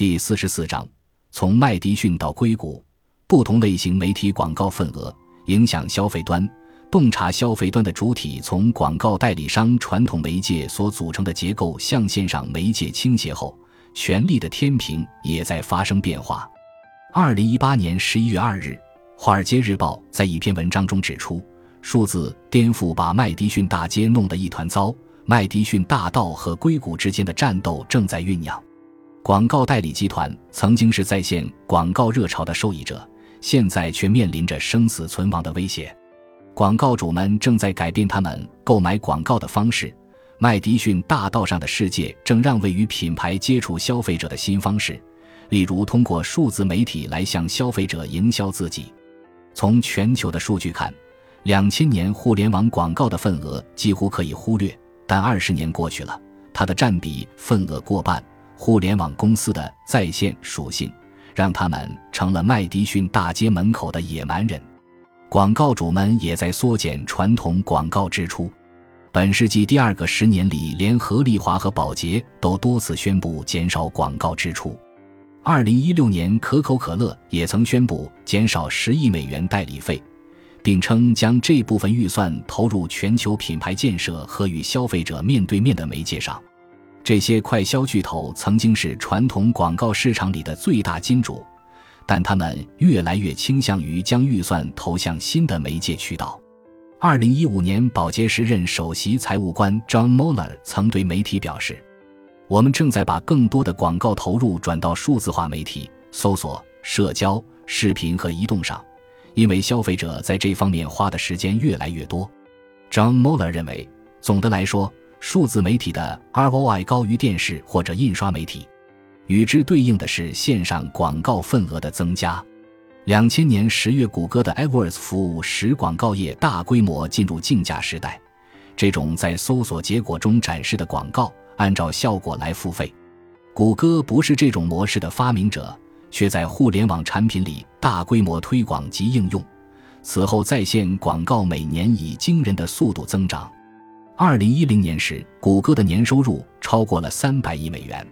第四十四章：从麦迪逊到硅谷，不同类型媒体广告份额影响消费端。洞察消费端的主体从广告代理商传统媒介所组成的结构向线上媒介倾斜后，权力的天平也在发生变化。二零一八年十一月二日，《华尔街日报》在一篇文章中指出，数字颠覆把麦迪逊大街弄得一团糟，麦迪逊大道和硅谷之间的战斗正在酝酿。广告代理集团曾经是在线广告热潮的受益者，现在却面临着生死存亡的威胁。广告主们正在改变他们购买广告的方式。麦迪逊大道上的世界正让位于品牌接触消费者的新方式，例如通过数字媒体来向消费者营销自己。从全球的数据看，两千年互联网广告的份额几乎可以忽略，但二十年过去了，它的占比份额过半。互联网公司的在线属性，让他们成了麦迪逊大街门口的野蛮人。广告主们也在缩减传统广告支出。本世纪第二个十年里，连合利华和宝洁都多次宣布减少广告支出。二零一六年，可口可乐也曾宣布减少十亿美元代理费，并称将这部分预算投入全球品牌建设和与消费者面对面的媒介上。这些快消巨头曾经是传统广告市场里的最大金主。但他们越来越倾向于将预算投向新的媒介渠道。二零一五年，宝洁时任首席财务官 John Moeller 曾对媒体表示：“我们正在把更多的广告投入转到数字化媒体、搜索、社交、视频和移动上，因为消费者在这方面花的时间越来越多。” John Moeller 认为，总的来说，数字媒体的 ROI 高于电视或者印刷媒体。与之对应的是线上广告份额的增加。两千年十月，谷歌的 AdWords 服务使广告业大规模进入竞价时代。这种在搜索结果中展示的广告，按照效果来付费。谷歌不是这种模式的发明者，却在互联网产品里大规模推广及应用。此后，在线广告每年以惊人的速度增长。二零一零年时，谷歌的年收入超过了三百亿美元。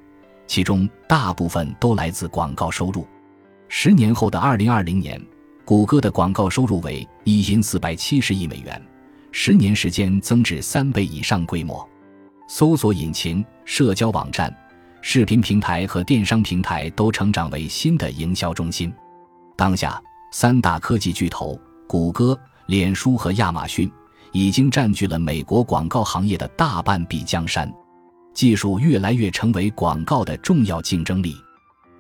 其中大部分都来自广告收入。十年后的二零二零年，谷歌的广告收入为一千四百七十亿美元，十年时间增至三倍以上规模。搜索引擎、社交网站、视频平台和电商平台都成长为新的营销中心。当下，三大科技巨头谷歌、脸书和亚马逊已经占据了美国广告行业的大半壁江山。技术越来越成为广告的重要竞争力。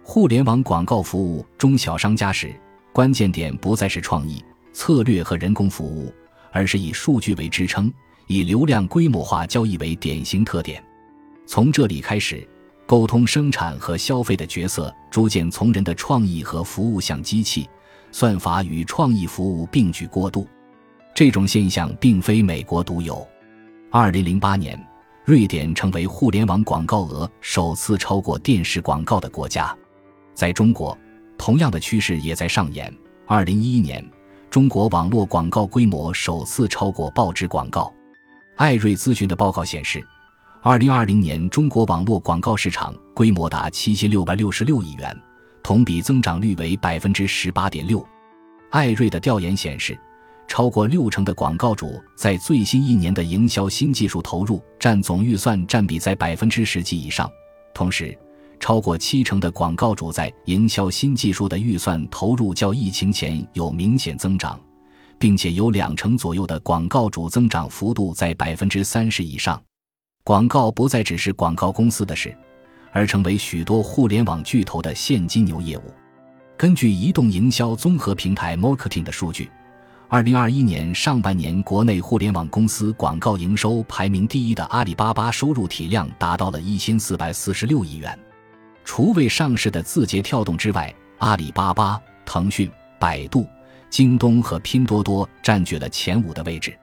互联网广告服务中小商家时，关键点不再是创意、策略和人工服务，而是以数据为支撑，以流量规模化交易为典型特点。从这里开始，沟通生产和消费的角色逐渐从人的创意和服务向机器、算法与创意服务并举过渡。这种现象并非美国独有。二零零八年。瑞典成为互联网广告额首次超过电视广告的国家，在中国，同样的趋势也在上演。二零一一年，中国网络广告规模首次超过报纸广告。艾瑞咨询的报告显示，二零二零年中国网络广告市场规模达七千六百六十六亿元，同比增长率为百分之十八点六。艾瑞的调研显示。超过六成的广告主在最新一年的营销新技术投入占总预算占比在百分之十几以上，同时，超过七成的广告主在营销新技术的预算投入较疫情前有明显增长，并且有两成左右的广告主增长幅度在百分之三十以上。广告不再只是广告公司的事，而成为许多互联网巨头的现金流业务。根据移动营销综合平台 Marketing 的数据。二零二一年上半年，国内互联网公司广告营收排名第一的阿里巴巴收入体量达到了一千四百四十六亿元。除未上市的字节跳动之外，阿里巴巴、腾讯、百度、京东和拼多多占据了前五的位置。